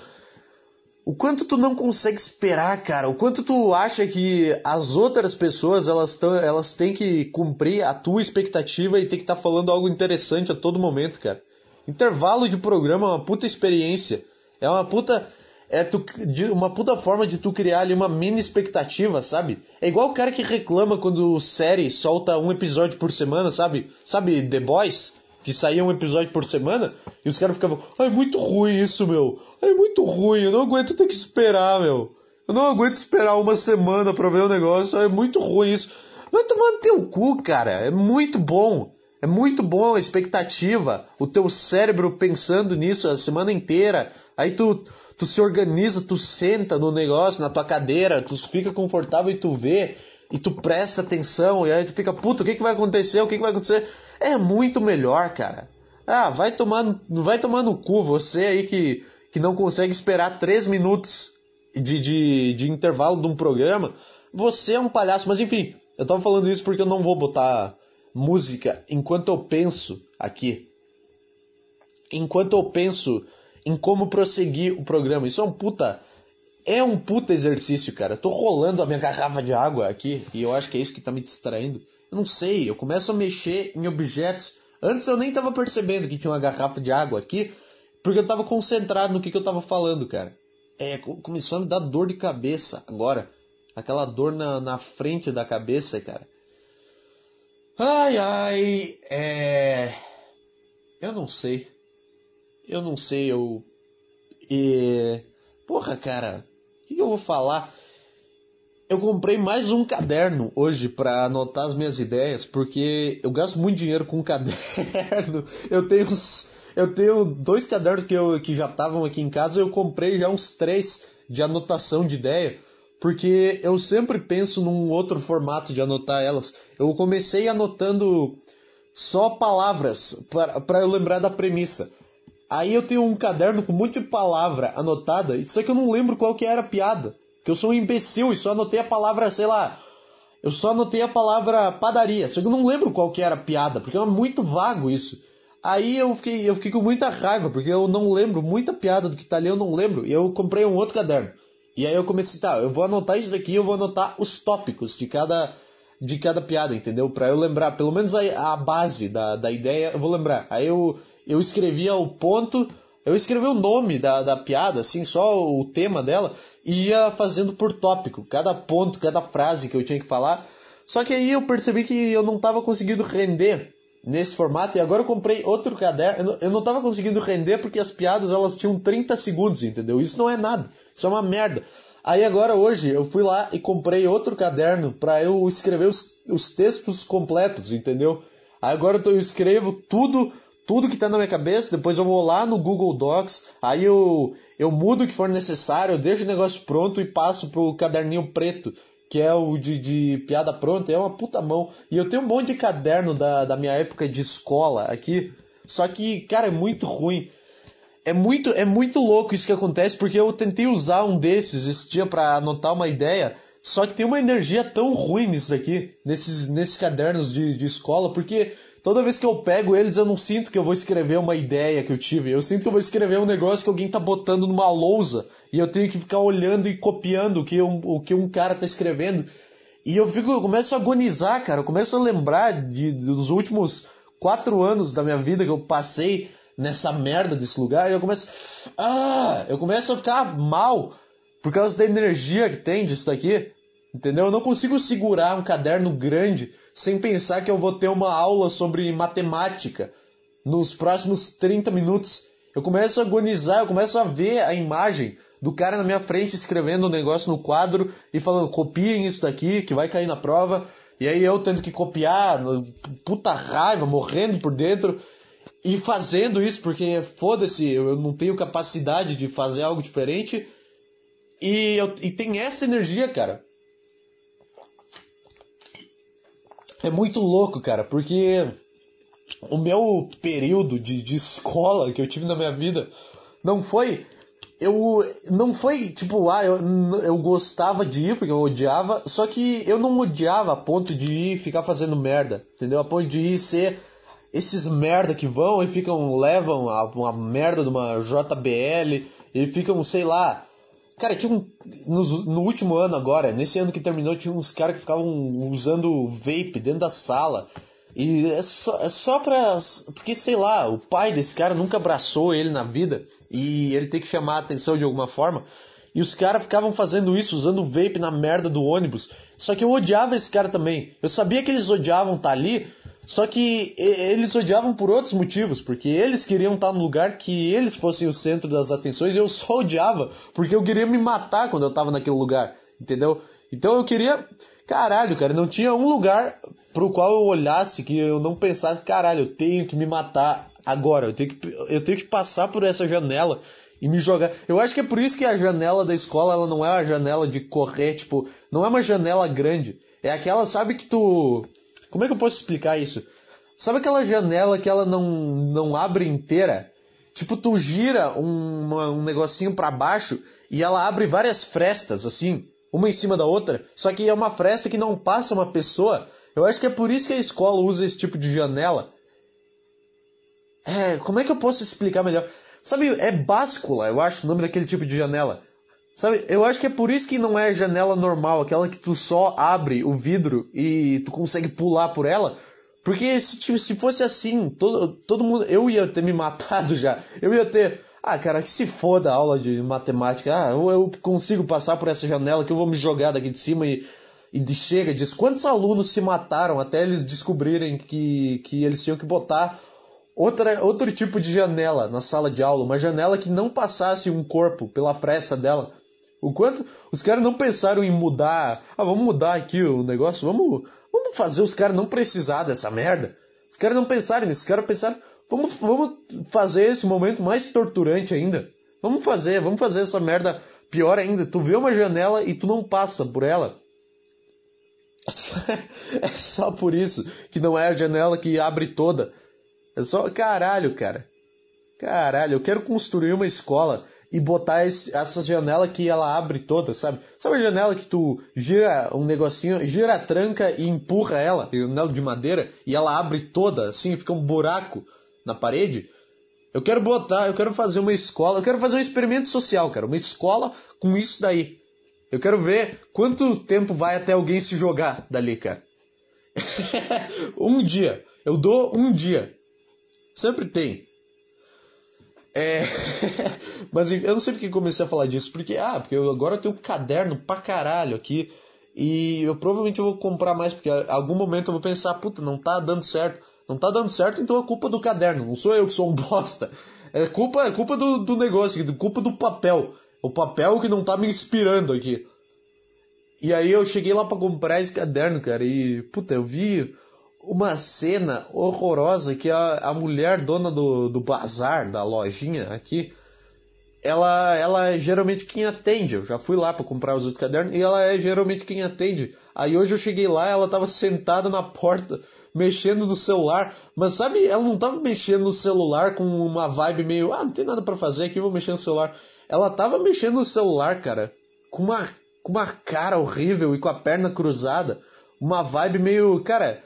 o quanto tu não consegue esperar, cara, o quanto tu acha que as outras pessoas elas, tão, elas têm que cumprir a tua expectativa e tem que estar tá falando algo interessante a todo momento, cara. Intervalo de programa é uma puta experiência. É uma puta. É tu, uma puta forma de tu criar ali uma mini expectativa, sabe? É igual o cara que reclama quando série solta um episódio por semana, sabe? Sabe The Boys? Que saía um episódio por semana, e os caras ficavam, ai, muito ruim isso, meu. Ai, muito ruim, eu não aguento ter que esperar, meu. Eu não aguento esperar uma semana pra ver o negócio, é muito ruim isso. Vai tomar no teu cu, cara. É muito bom. É muito bom a expectativa. O teu cérebro pensando nisso a semana inteira. Aí tu, tu se organiza, tu senta no negócio, na tua cadeira, tu fica confortável e tu vê. E tu presta atenção. E aí tu fica, puto, o que, que vai acontecer? O que, que vai acontecer? é muito melhor, cara. Ah, vai tomar, vai tomar no cu você aí que, que não consegue esperar 3 minutos de, de, de intervalo de um programa. Você é um palhaço, mas enfim, eu tava falando isso porque eu não vou botar música enquanto eu penso aqui. Enquanto eu penso em como prosseguir o programa. Isso é um puta. É um puta exercício, cara. Eu tô rolando a minha garrafa de água aqui e eu acho que é isso que tá me distraindo. Eu não sei, eu começo a mexer em objetos. Antes eu nem tava percebendo que tinha uma garrafa de água aqui, porque eu tava concentrado no que, que eu tava falando, cara. É, começou a me dar dor de cabeça agora. Aquela dor na, na frente da cabeça, cara. Ai, ai, é. Eu não sei. Eu não sei, eu. E. Porra, cara, o que, eu vou falar? Eu comprei mais um caderno hoje para anotar as minhas ideias, porque eu gasto muito dinheiro com caderno. Eu tenho uns, eu tenho dois cadernos que, eu, que já estavam aqui em casa, eu comprei já uns três de anotação de ideia, porque eu sempre penso num outro formato de anotar elas. Eu comecei anotando só palavras para eu lembrar da premissa. Aí eu tenho um caderno com muita palavra anotada, só que eu não lembro qual que era a piada. Que eu sou um imbecil e só anotei a palavra, sei lá. Eu só anotei a palavra padaria, só que eu não lembro qual que era a piada, porque é muito vago isso. Aí eu fiquei, eu fiquei com muita raiva, porque eu não lembro, muita piada do que tá ali eu não lembro. E eu comprei um outro caderno. E aí eu comecei, tá, eu vou anotar isso daqui, eu vou anotar os tópicos de cada, de cada piada, entendeu? Pra eu lembrar, pelo menos a, a base da, da ideia, eu vou lembrar. Aí eu, eu escrevia o ponto, eu escrevi o nome da, da piada, assim, só o tema dela, e ia fazendo por tópico, cada ponto, cada frase que eu tinha que falar. Só que aí eu percebi que eu não estava conseguindo render nesse formato e agora eu comprei outro caderno. Eu não estava conseguindo render porque as piadas elas tinham 30 segundos, entendeu? Isso não é nada, isso é uma merda. Aí agora hoje eu fui lá e comprei outro caderno para eu escrever os, os textos completos, entendeu? Agora eu escrevo tudo tudo que está na minha cabeça, depois eu vou lá no Google Docs, aí eu, eu mudo o que for necessário, eu deixo o negócio pronto e passo pro caderninho preto, que é o de, de piada pronta, é uma puta mão. E eu tenho um monte de caderno da, da minha época de escola aqui, só que, cara, é muito ruim. É muito, é muito louco isso que acontece, porque eu tentei usar um desses esse dia para anotar uma ideia, só que tem uma energia tão ruim nisso daqui, nesses, nesses cadernos de, de escola, porque Toda vez que eu pego eles, eu não sinto que eu vou escrever uma ideia que eu tive. Eu sinto que eu vou escrever um negócio que alguém tá botando numa lousa e eu tenho que ficar olhando e copiando o que um, o que um cara tá escrevendo. E eu fico, eu começo a agonizar, cara. Eu começo a lembrar de, dos últimos quatro anos da minha vida que eu passei nessa merda desse lugar. E eu começo, ah, eu começo a ficar mal por causa da energia que tem disso daqui. Entendeu? Eu não consigo segurar um caderno grande sem pensar que eu vou ter uma aula sobre matemática nos próximos 30 minutos. Eu começo a agonizar, eu começo a ver a imagem do cara na minha frente escrevendo um negócio no quadro e falando, copiem isso daqui que vai cair na prova. E aí eu tendo que copiar, puta raiva, morrendo por dentro e fazendo isso porque foda-se, eu não tenho capacidade de fazer algo diferente. E, eu, e tem essa energia, cara. É muito louco, cara, porque o meu período de, de escola que eu tive na minha vida não foi. Eu não foi tipo, ah, eu, eu gostava de ir porque eu odiava, só que eu não odiava a ponto de ir ficar fazendo merda, entendeu? A ponto de ir ser esses merda que vão e ficam, levam a, uma merda de uma JBL e ficam, sei lá, Cara, tinha um. No, no, último ano agora, nesse ano que terminou, tinha uns caras que ficavam usando vape dentro da sala. E é só, é só pra. Porque, sei lá, o pai desse cara nunca abraçou ele na vida. E ele tem que chamar a atenção de alguma forma. E os caras ficavam fazendo isso, usando vape na merda do ônibus. Só que eu odiava esse cara também. Eu sabia que eles odiavam estar tá ali, só que eles odiavam por outros motivos, porque eles queriam estar no lugar que eles fossem o centro das atenções e eu só odiava, porque eu queria me matar quando eu estava naquele lugar, entendeu? Então eu queria. Caralho, cara, não tinha um lugar pro qual eu olhasse que eu não pensasse, caralho, eu tenho que me matar agora, eu tenho que, eu tenho que passar por essa janela e me jogar. Eu acho que é por isso que a janela da escola ela não é uma janela de correr, tipo, não é uma janela grande. É aquela, sabe que tu como é que eu posso explicar isso? Sabe aquela janela que ela não, não abre inteira? Tipo, tu gira um, um negocinho para baixo e ela abre várias frestas, assim, uma em cima da outra, só que é uma fresta que não passa uma pessoa. Eu acho que é por isso que a escola usa esse tipo de janela. É, como é que eu posso explicar melhor? Sabe, é báscula, eu acho, o nome daquele tipo de janela. Sabe, eu acho que é por isso que não é janela normal, aquela que tu só abre o vidro e tu consegue pular por ela. Porque se, tipo, se fosse assim, todo, todo mundo. Eu ia ter me matado já. Eu ia ter. Ah, cara, que se foda a aula de matemática. Ah, eu, eu consigo passar por essa janela que eu vou me jogar daqui de cima e. E chega, diz quantos alunos se mataram até eles descobrirem que, que eles tinham que botar outra, outro tipo de janela na sala de aula, uma janela que não passasse um corpo pela fresta dela. O quanto os caras não pensaram em mudar. Ah, vamos mudar aqui o negócio, vamos, vamos fazer os caras não precisar dessa merda. Os caras não pensaram nisso, os caras pensaram, vamos, vamos fazer esse momento mais torturante ainda. Vamos fazer, vamos fazer essa merda pior ainda. Tu vê uma janela e tu não passa por ela. É só por isso que não é a janela que abre toda. É só. Caralho, cara. Caralho, eu quero construir uma escola e botar esse, essa janela que ela abre toda, sabe? Sabe a janela que tu gira um negocinho, gira a tranca e empurra ela, janela de madeira, e ela abre toda, assim, fica um buraco na parede? Eu quero botar, eu quero fazer uma escola, eu quero fazer um experimento social, cara, uma escola com isso daí. Eu quero ver quanto tempo vai até alguém se jogar dali, cara. um dia. Eu dou um dia. Sempre tem. É. Mas eu não sei porque comecei a falar disso. Porque, ah, porque eu agora tenho um caderno pra caralho aqui. E eu provavelmente vou comprar mais, porque em algum momento eu vou pensar, puta, não tá dando certo. Não tá dando certo, então é culpa do caderno. Não sou eu que sou um bosta. É culpa, é culpa do, do negócio, é culpa do papel. O papel que não tá me inspirando aqui. E aí eu cheguei lá para comprar esse caderno, cara, e puta, eu vi uma cena horrorosa que a, a mulher dona do, do bazar, da lojinha aqui, ela, ela é geralmente quem atende. Eu já fui lá para comprar os outros cadernos e ela é geralmente quem atende. Aí hoje eu cheguei lá, ela tava sentada na porta, mexendo no celular. Mas sabe, ela não tava mexendo no celular com uma vibe meio, ah, não tem nada para fazer aqui, vou mexer no celular. Ela tava mexendo no celular, cara, com uma, com uma cara horrível e com a perna cruzada. Uma vibe meio, cara,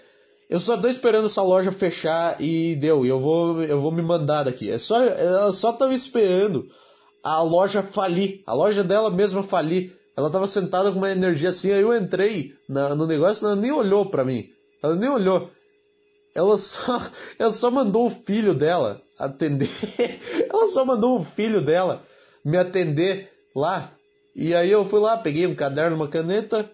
eu só tô esperando essa loja fechar e deu. Eu vou, eu vou me mandar daqui. É só, ela só tava esperando a loja falir. A loja dela mesma falir. Ela tava sentada com uma energia assim. Aí eu entrei na, no negócio ela nem olhou pra mim. Ela nem olhou. Ela só, ela só mandou o filho dela atender. ela só mandou o filho dela me atender lá. E aí eu fui lá, peguei um caderno, uma caneta,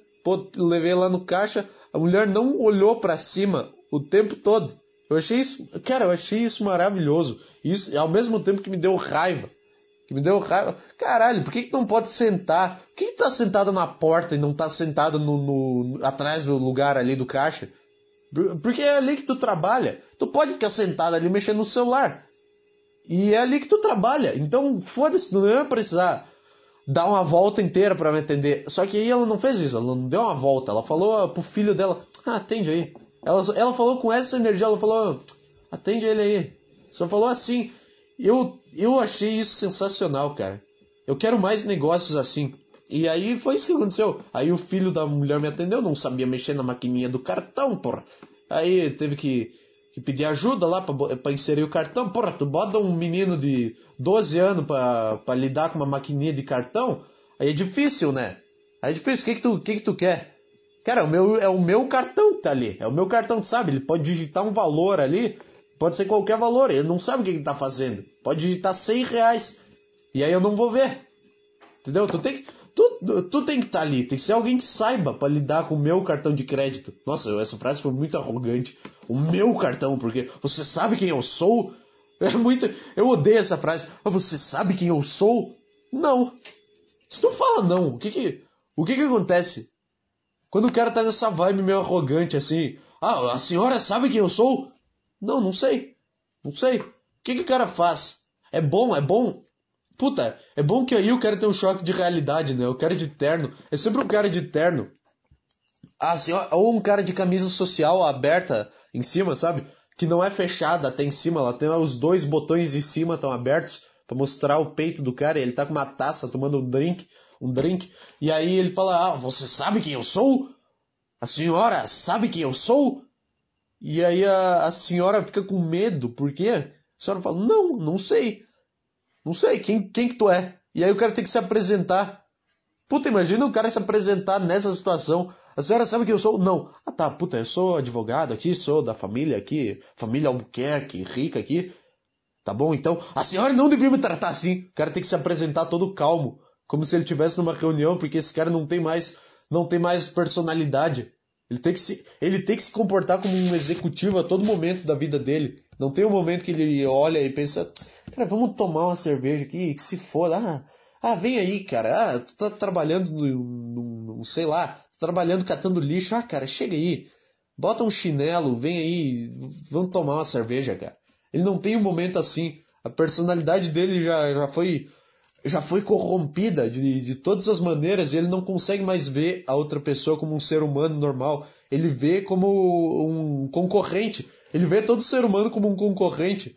levei lá no caixa. A mulher não olhou para cima o tempo todo. Eu achei isso, cara, eu achei isso maravilhoso. Isso ao mesmo tempo que me deu raiva. Que me deu raiva. Caralho, por que, que não pode sentar? Por que, que tá sentado na porta e não tá sentado no, no, atrás do lugar ali do caixa? Porque é ali que tu trabalha. Tu pode ficar sentado ali mexendo no celular. E é ali que tu trabalha. Então, foda-se, não ia precisar dar uma volta inteira para me atender. Só que aí ela não fez isso, ela não deu uma volta. Ela falou pro filho dela: ah, atende aí. Ela, ela falou com essa energia, ela falou: atende ele aí. Só falou assim. Eu, eu achei isso sensacional, cara. Eu quero mais negócios assim. E aí foi isso que aconteceu. Aí o filho da mulher me atendeu, não sabia mexer na maquininha do cartão, porra. Aí teve que, que pedir ajuda lá para inserir o cartão. Porra, tu bota um menino de 12 anos para lidar com uma maquininha de cartão, aí é difícil, né? Aí é difícil. O que que tu, que que tu quer? Cara, o meu, é o meu cartão que tá ali. É o meu cartão, sabe? Ele pode digitar um valor ali, pode ser qualquer valor. Ele não sabe o que ele tá fazendo. Pode digitar 100 reais. E aí eu não vou ver. Entendeu? Tu tem que, tu, tu tem que estar tá ali. Tem que ser alguém que saiba para lidar com o meu cartão de crédito. Nossa, essa frase foi muito arrogante. O meu cartão, porque você sabe quem eu sou? É muito. Eu odeio essa frase. Você sabe quem eu sou? Não. Se tu fala não, o que que. O que que acontece? Quando o cara tá nessa vibe meio arrogante assim. Ah, a senhora sabe quem eu sou? Não, não sei. Não sei. O que que o cara faz? É bom, é bom. Puta, é bom que aí o cara tem um choque de realidade, né? O cara de terno. É sempre um cara de terno. Ah, senhora, ou um cara de camisa social aberta em cima, sabe? que não é fechada até em cima, ela tem os dois botões de cima estão abertos para mostrar o peito do cara, ele tá com uma taça tomando um drink, um drink, e aí ele fala: "Ah, você sabe quem eu sou? A senhora sabe quem eu sou?" E aí a, a senhora fica com medo, por quê? A senhora fala: "Não, não sei." Não sei, quem, quem que tu é? E aí o cara tem que se apresentar. Puta, imagina o cara se apresentar nessa situação. A senhora sabe quem eu sou? Não. Ah tá, puta, eu sou advogado aqui, sou da família aqui, família Albuquerque, rica aqui. Tá bom, então, a senhora não devia me tratar assim. O cara tem que se apresentar todo calmo, como se ele estivesse numa reunião, porque esse cara não tem mais, não tem mais personalidade. Ele tem que se, ele tem que se comportar como um executivo a todo momento da vida dele. Não tem um momento que ele olha e pensa, cara, vamos tomar uma cerveja aqui, que se for, ah, ah, vem aí, cara, ah, tu tá trabalhando no, no, sei lá, tá trabalhando catando lixo, ah, cara, chega aí, bota um chinelo, vem aí, vamos tomar uma cerveja, cara. Ele não tem um momento assim. A personalidade dele já, já foi já foi corrompida de, de todas as maneiras e ele não consegue mais ver a outra pessoa como um ser humano normal. Ele vê como um concorrente. Ele vê todo ser humano como um concorrente.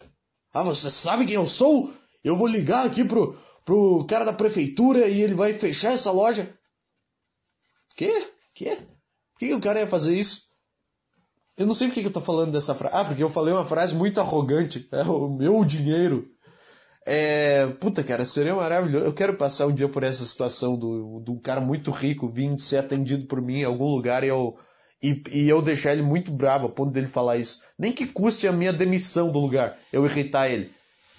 Ah, você sabe quem eu sou? Eu vou ligar aqui pro, pro cara da prefeitura e ele vai fechar essa loja. Quê? Quê? Por que o cara ia fazer isso? Eu não sei por que eu tô falando dessa frase. Ah, porque eu falei uma frase muito arrogante. É o meu dinheiro. É. Puta, cara, seria maravilhoso. Eu quero passar um dia por essa situação do, do cara muito rico vir ser atendido por mim em algum lugar e eu. E, e eu deixar ele muito bravo a ponto dele falar isso. Nem que custe a minha demissão do lugar, eu irritar ele.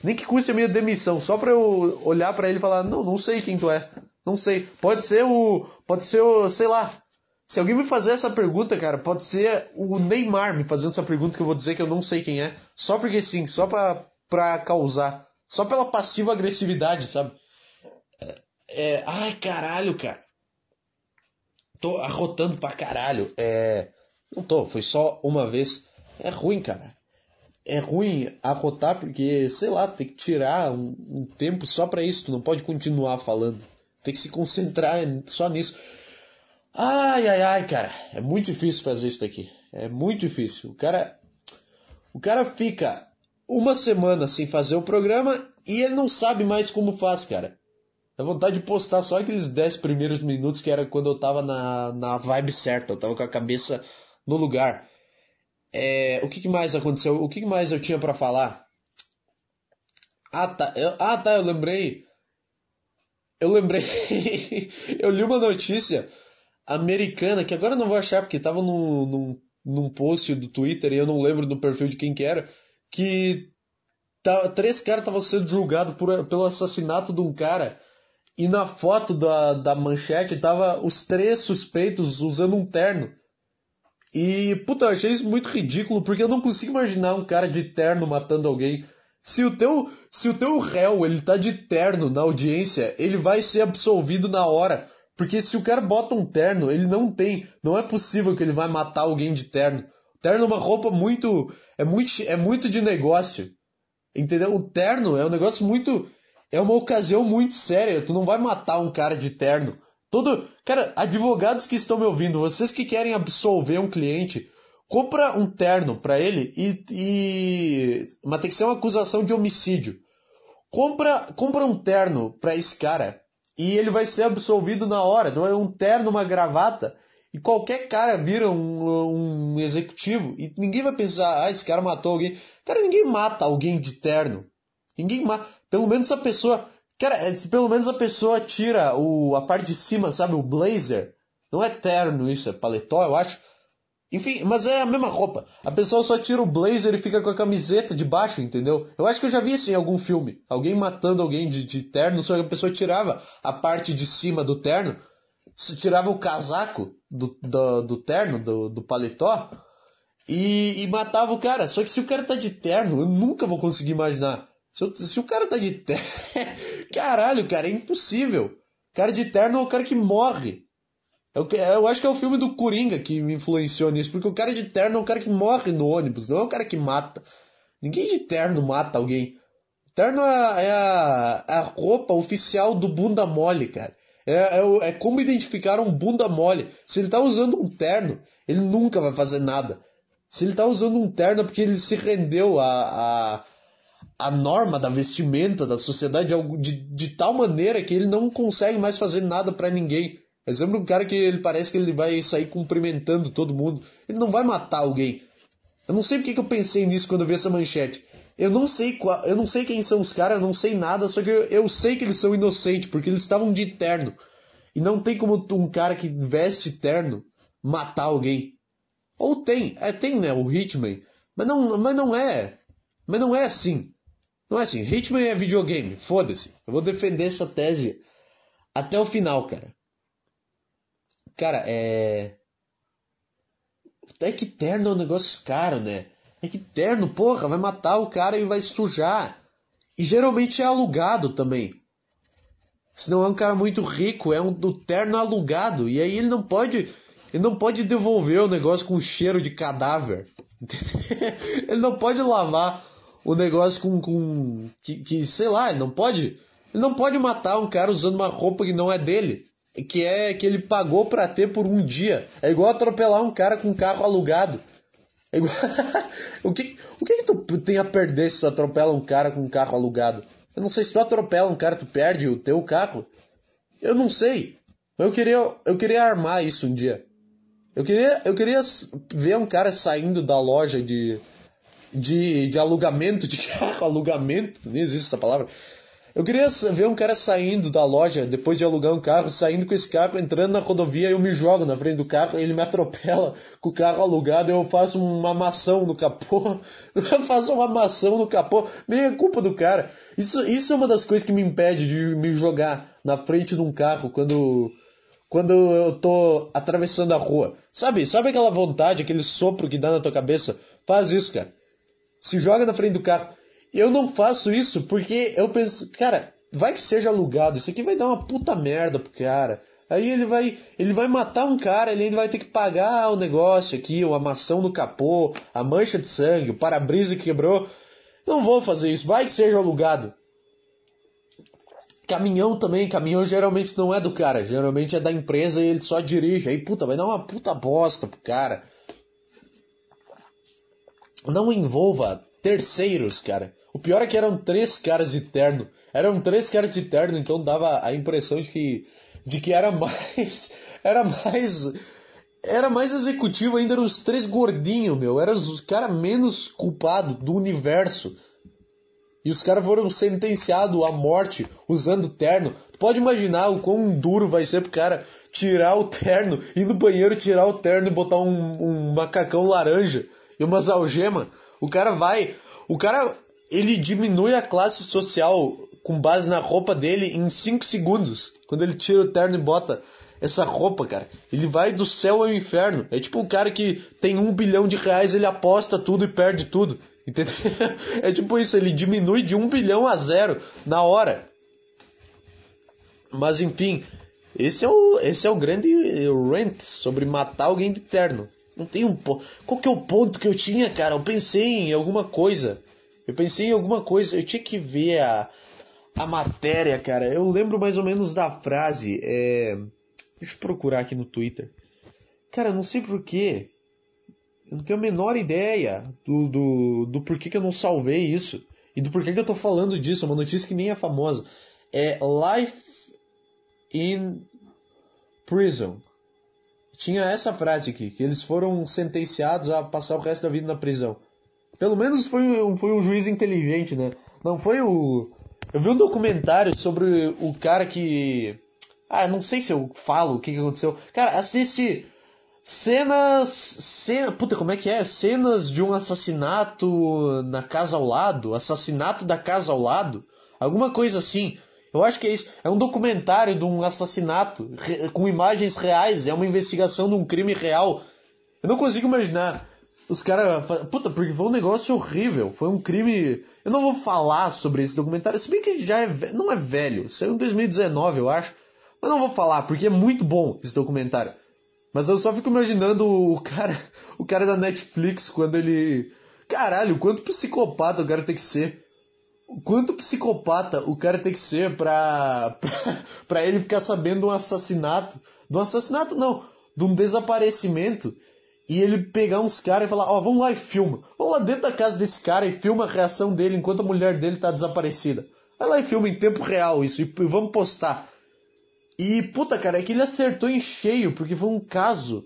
Nem que custe a minha demissão, só pra eu olhar para ele e falar, não, não sei quem tu é. Não sei. Pode ser o. Pode ser o. sei lá. Se alguém me fazer essa pergunta, cara, pode ser o Neymar me fazendo essa pergunta que eu vou dizer que eu não sei quem é. Só porque sim, só pra, pra causar. Só pela passiva agressividade, sabe? É, é, ai, caralho, cara. Tô arrotando pra caralho. É. Não tô, foi só uma vez. É ruim, cara. É ruim arrotar porque, sei lá, tem que tirar um, um tempo só pra isso. Tu não pode continuar falando. Tem que se concentrar só nisso. Ai, ai, ai, cara. É muito difícil fazer isso daqui. É muito difícil. O cara. O cara fica uma semana sem fazer o programa e ele não sabe mais como faz, cara. Dá vontade de postar só aqueles 10 primeiros minutos que era quando eu tava na, na vibe certa. Eu tava com a cabeça no lugar. É, o que, que, mais aconteceu? O que, que mais eu tinha para falar? Ah tá, eu, ah tá, eu lembrei. Eu lembrei. eu li uma notícia americana, que agora eu não vou achar porque tava num, num, num post do Twitter e eu não lembro do perfil de quem que era, que tá, três caras estavam sendo julgados por, pelo assassinato de um cara e na foto da, da manchete tava os três suspeitos usando um terno. E, puta, eu achei isso muito ridículo, porque eu não consigo imaginar um cara de terno matando alguém. Se o teu, se o teu réu, ele tá de terno na audiência, ele vai ser absolvido na hora. Porque se o cara bota um terno, ele não tem. Não é possível que ele vai matar alguém de terno. Terno é uma roupa muito. É muito, é muito de negócio. Entendeu? O terno é um negócio muito. É uma ocasião muito séria. Tu não vai matar um cara de terno. Todo. Cara, advogados que estão me ouvindo, vocês que querem absolver um cliente, compra um terno para ele e, e. Mas tem que ser uma acusação de homicídio. Compra, compra um terno para esse cara e ele vai ser absolvido na hora. Então é um terno, uma gravata. E qualquer cara vira um, um executivo e ninguém vai pensar, ah, esse cara matou alguém. Cara, ninguém mata alguém de terno. Ninguém mata. Pelo menos a pessoa. Cara, é, pelo menos a pessoa tira o, a parte de cima, sabe? O blazer. Não é terno isso, é paletó, eu acho. Enfim, mas é a mesma roupa. A pessoa só tira o blazer e fica com a camiseta de baixo, entendeu? Eu acho que eu já vi isso em algum filme. Alguém matando alguém de, de terno, só que a pessoa tirava a parte de cima do terno, tirava o casaco do, do, do terno, do, do paletó, e, e, matava o cara. Só que se o cara tá de terno, eu nunca vou conseguir imaginar. Se, se o cara tá de terno. Caralho, cara, é impossível. Cara de terno é o cara que morre. Eu, eu acho que é o filme do Coringa que me influenciou nisso, porque o cara de terno é o cara que morre no ônibus, não é o cara que mata. Ninguém de terno mata alguém. Terno é, é a, é a roupa oficial do bunda mole, cara. É, é, é, como identificar um bunda mole. Se ele tá usando um terno, ele nunca vai fazer nada. Se ele tá usando um terno é porque ele se rendeu a, a, a norma da vestimenta da sociedade de, de tal maneira que ele não consegue mais fazer nada para ninguém. É sempre um cara que ele parece que ele vai sair cumprimentando todo mundo. Ele não vai matar alguém. Eu não sei porque que eu pensei nisso quando eu vi essa manchete. Eu não sei qual, eu não sei quem são os caras, eu não sei nada, só que eu, eu sei que eles são inocentes, porque eles estavam de terno. E não tem como um cara que veste terno matar alguém. Ou tem, é, tem, né, o Hitman. Mas não, mas não é. Mas não é assim. Não é assim. Hitman é videogame. Foda-se. Eu vou defender essa tese até o final, cara. Cara, é. É que terno é um negócio caro, né? É que terno, porra, vai matar o cara e vai sujar. E geralmente é alugado também. Se não é um cara muito rico, é um do terno alugado. E aí ele não pode. Ele não pode devolver o negócio com cheiro de cadáver. ele não pode lavar o negócio com. com que, que, sei lá, ele não pode. Ele não pode matar um cara usando uma roupa que não é dele. Que é que ele pagou pra ter por um dia. É igual atropelar um cara com um carro alugado. É igual... o que, o que, que tu tem a perder se tu atropela um cara com um carro alugado? Eu não sei se tu atropela um cara, tu perde o teu carro. Eu não sei. Eu queria, eu queria armar isso um dia. Eu queria, eu queria ver um cara saindo da loja de, de, de alugamento de carro, alugamento, nem existe essa palavra. Eu queria ver um cara saindo da loja depois de alugar um carro, saindo com esse carro, entrando na rodovia, eu me jogo na frente do carro, ele me atropela com o carro alugado, eu faço uma mação no capô, eu faço uma mação no capô, nem é culpa do cara. Isso, isso é uma das coisas que me impede de me jogar na frente de um carro quando quando eu tô atravessando a rua. Sabe? Sabe aquela vontade, aquele sopro que dá na tua cabeça? Faz isso, cara. Se joga na frente do carro. Eu não faço isso porque eu penso, cara, vai que seja alugado, isso aqui vai dar uma puta merda pro cara. Aí ele vai, ele vai matar um cara, ele ainda vai ter que pagar o negócio aqui, a maçã no capô, a mancha de sangue, o para-brisa que quebrou. Não vou fazer isso, vai que seja alugado. Caminhão também, caminhão geralmente não é do cara, geralmente é da empresa e ele só dirige. Aí, puta, vai dar uma puta bosta pro cara. Não envolva terceiros, cara. O pior é que eram três caras de terno. Eram três caras de terno, então dava a impressão de que, de que era mais. Era mais. Era mais executivo ainda, eram os três gordinhos, meu. Eram os caras menos culpados do universo. E os caras foram sentenciados à morte usando terno. Pode imaginar o quão duro vai ser pro cara tirar o terno, ir no banheiro tirar o terno e botar um, um macacão laranja e umas algemas. O cara vai. O cara ele diminui a classe social com base na roupa dele em 5 segundos. Quando ele tira o terno e bota essa roupa, cara. Ele vai do céu ao inferno. É tipo um cara que tem um bilhão de reais, ele aposta tudo e perde tudo. Entendeu? É tipo isso, ele diminui de um bilhão a zero na hora. Mas enfim, esse é o, esse é o grande rant sobre matar alguém de terno. Não tem um ponto. Qual que é o ponto que eu tinha, cara? Eu pensei em alguma coisa. Eu pensei em alguma coisa, eu tinha que ver a, a matéria, cara. Eu lembro mais ou menos da frase. É... Deixa eu procurar aqui no Twitter. Cara, não sei porquê. Eu não tenho a menor ideia do, do, do porquê que eu não salvei isso. E do porquê que eu tô falando disso. É uma notícia que nem é famosa. É Life in Prison. Tinha essa frase aqui, que eles foram sentenciados a passar o resto da vida na prisão. Pelo menos foi um, foi um juiz inteligente, né? Não foi o. Eu vi um documentário sobre o cara que. Ah, não sei se eu falo o que, que aconteceu. Cara, assiste cenas. Cena, puta, como é que é? Cenas de um assassinato na casa ao lado. Assassinato da casa ao lado. Alguma coisa assim. Eu acho que é isso. É um documentário de um assassinato com imagens reais. É uma investigação de um crime real. Eu não consigo imaginar os caras. Puta, porque foi um negócio horrível. Foi um crime. Eu não vou falar sobre esse documentário, se bem que já é. Não é velho. Saiu em 2019, eu acho. Mas não vou falar, porque é muito bom esse documentário. Mas eu só fico imaginando o cara. O cara da Netflix quando ele. Caralho, quanto psicopata o cara tem que ser. Quanto psicopata o cara tem que ser pra, pra, pra ele ficar sabendo de um assassinato. De um assassinato não, de um desaparecimento e ele pegar uns caras e falar, ó, oh, vamos lá e filma. Vamos lá dentro da casa desse cara e filma a reação dele enquanto a mulher dele tá desaparecida. Vai lá e filma em tempo real isso e vamos postar. E puta, cara, é que ele acertou em cheio, porque foi um caso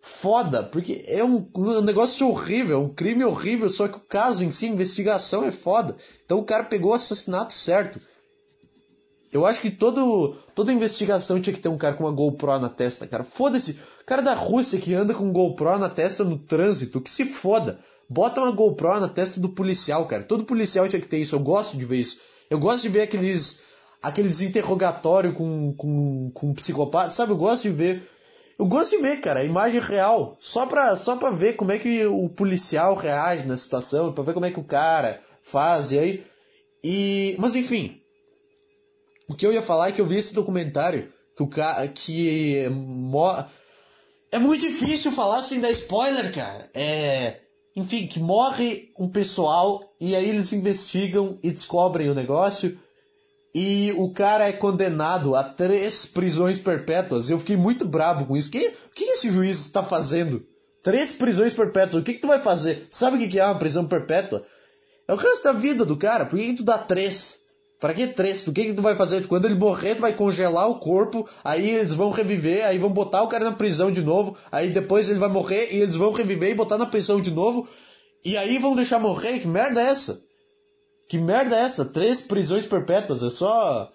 foda, porque é um, um negócio horrível, um crime horrível, só que o caso em si, a investigação é foda. Então o cara pegou o assassinato certo. Eu acho que todo, toda investigação tinha que ter um cara com uma GoPro na testa, cara. Foda-se. Cara da Rússia que anda com GoPro na testa no trânsito, que se foda. Bota uma GoPro na testa do policial, cara. Todo policial tinha que ter isso. Eu gosto de ver isso. Eu gosto de ver aqueles aqueles interrogatórios com, com, com psicopata, sabe? Eu gosto de ver. Eu gosto de ver, cara, a imagem real. Só pra, só pra ver como é que o policial reage na situação, pra ver como é que o cara faz, e aí. E. Mas enfim. O que eu ia falar é que eu vi esse documentário que o cara. que. É muito difícil falar sem dar spoiler, cara. É. Enfim, que morre um pessoal e aí eles investigam e descobrem o negócio e o cara é condenado a três prisões perpétuas. Eu fiquei muito bravo com isso. Que, o que esse juiz está fazendo? Três prisões perpétuas. O que, que tu vai fazer? Sabe o que, que é uma prisão perpétua? É o resto da vida do cara. Por que, que tu dá três? Para que três? O que, que tu vai fazer? Quando ele morrer, tu vai congelar o corpo, aí eles vão reviver, aí vão botar o cara na prisão de novo, aí depois ele vai morrer e eles vão reviver e botar na prisão de novo, e aí vão deixar morrer? Que merda é essa? Que merda é essa? Três prisões perpétuas, é só.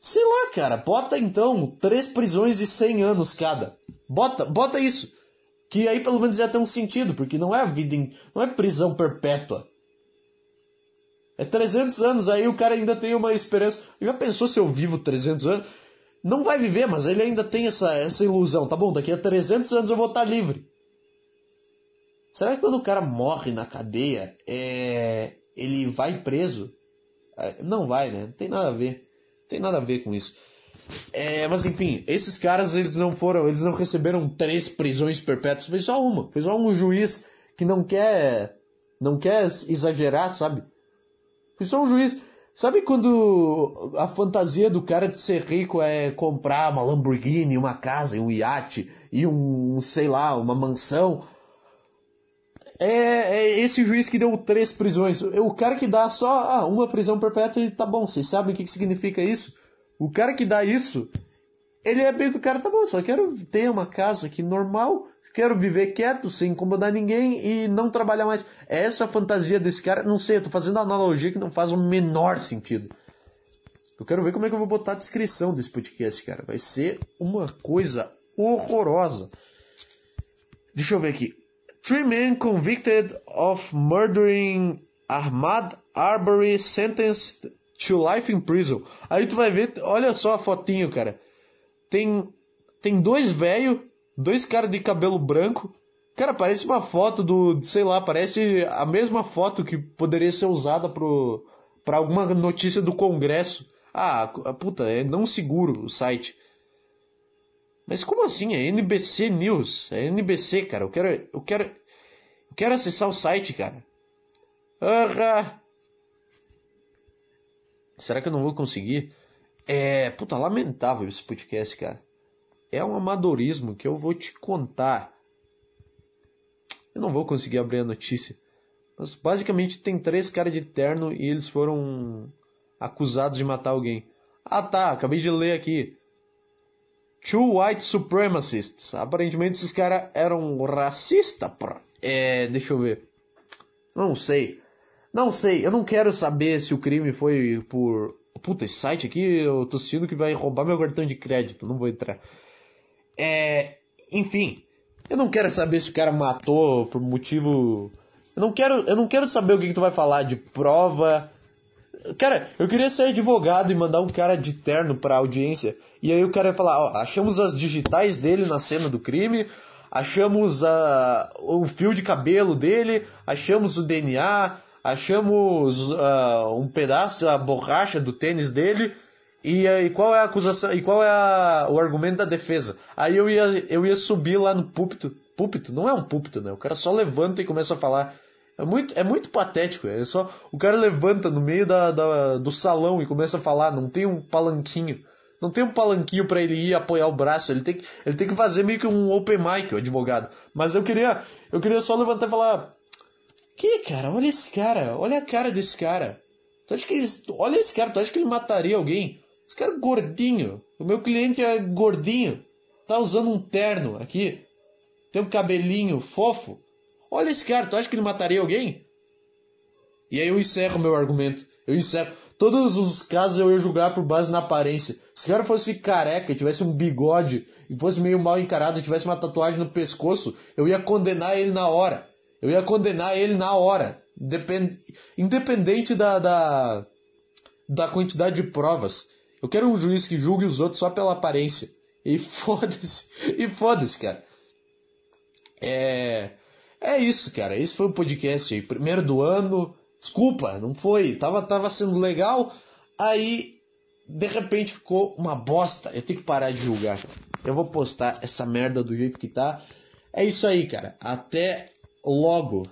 Sei lá, cara, bota então três prisões de 100 anos cada. Bota, bota isso. Que aí pelo menos ia ter um sentido, porque não é vida, em... não é prisão perpétua. É 300 anos, aí o cara ainda tem uma esperança. Já pensou se eu vivo 300 anos? Não vai viver, mas ele ainda tem essa, essa ilusão. Tá bom, daqui a 300 anos eu vou estar livre. Será que quando o cara morre na cadeia, é ele vai preso. É, não vai, né? Não tem nada a ver. Não tem nada a ver com isso. É, mas enfim, esses caras eles não foram, eles não receberam três prisões perpétuas, foi só uma. Foi só um juiz que não quer, não quer exagerar, sabe? Foi só um juiz. Sabe quando a fantasia do cara de ser rico é comprar uma Lamborghini, uma casa, um iate e um, sei lá, uma mansão? É, é, esse juiz que deu três prisões. O cara que dá só ah, uma prisão perpétua, ele tá bom, vocês sabem o que, que significa isso? O cara que dá isso, ele é bem que o cara tá bom, só quero ter uma casa aqui normal, quero viver quieto, sem incomodar ninguém e não trabalhar mais. É essa fantasia desse cara, não sei, eu tô fazendo analogia que não faz o menor sentido. Eu quero ver como é que eu vou botar a descrição desse podcast, cara. Vai ser uma coisa horrorosa. Deixa eu ver aqui. Three men convicted of murdering Ahmad Arbery sentenced to life in prison. Aí tu vai ver, olha só a fotinho, cara. Tem tem dois velhos, dois caras de cabelo branco. Cara, parece uma foto do, sei lá, parece a mesma foto que poderia ser usada pro para alguma notícia do Congresso. Ah, puta, é não seguro o site. Mas como assim? É NBC News. É NBC, cara. Eu quero, eu quero, eu quero acessar o site, cara. Aham. Será que eu não vou conseguir? É, puta, lamentável esse podcast, cara. É um amadorismo que eu vou te contar. Eu não vou conseguir abrir a notícia. Mas basicamente tem três caras de terno e eles foram acusados de matar alguém. Ah tá, acabei de ler aqui. Two White Supremacists. Aparentemente esses caras eram racistas, pô. É, deixa eu ver. Não sei. Não sei. Eu não quero saber se o crime foi por. Puta, esse site aqui eu tô sentindo que vai roubar meu cartão de crédito. Não vou entrar. É. Enfim. Eu não quero saber se o cara matou por motivo. Eu não quero, eu não quero saber o que, que tu vai falar de prova Cara, eu queria ser advogado e mandar um cara de terno pra audiência. E aí o cara ia falar, ó, achamos as digitais dele na cena do crime, achamos a, o fio de cabelo dele, achamos o DNA, achamos uh, um pedaço da borracha do tênis dele. E, e qual é a acusação? E qual é a, o argumento da defesa? Aí eu ia, eu ia subir lá no púlpito. Púlpito? Não é um púlpito, né? O cara só levanta e começa a falar. É muito, é muito patético. É só o cara levanta no meio da, da, do salão e começa a falar. Não tem um palanquinho. Não tem um palanquinho para ele ir apoiar o braço. Ele tem, que, ele tem que fazer meio que um open mic, o advogado. Mas eu queria, eu queria só levantar e falar: Que cara? Olha esse cara. Olha a cara desse cara. Tu acha que olha esse cara. Tu acha que ele mataria alguém? Esse cara é gordinho. O meu cliente é gordinho. Tá usando um terno aqui. tem um cabelinho fofo. Olha esse cara, tu acha que ele mataria alguém? E aí eu encerro meu argumento. Eu encerro. Todos os casos eu ia julgar por base na aparência. Se o cara fosse careca, tivesse um bigode e fosse meio mal encarado, tivesse uma tatuagem no pescoço, eu ia condenar ele na hora. Eu ia condenar ele na hora. Depend... Independente da, da, da quantidade de provas. Eu quero um juiz que julgue os outros só pela aparência. E foda-se. E foda-se, cara. É. É isso, cara. Esse foi o podcast aí. Primeiro do ano. Desculpa, não foi. Tava, tava sendo legal. Aí, de repente, ficou uma bosta. Eu tenho que parar de julgar. Eu vou postar essa merda do jeito que tá. É isso aí, cara. Até logo.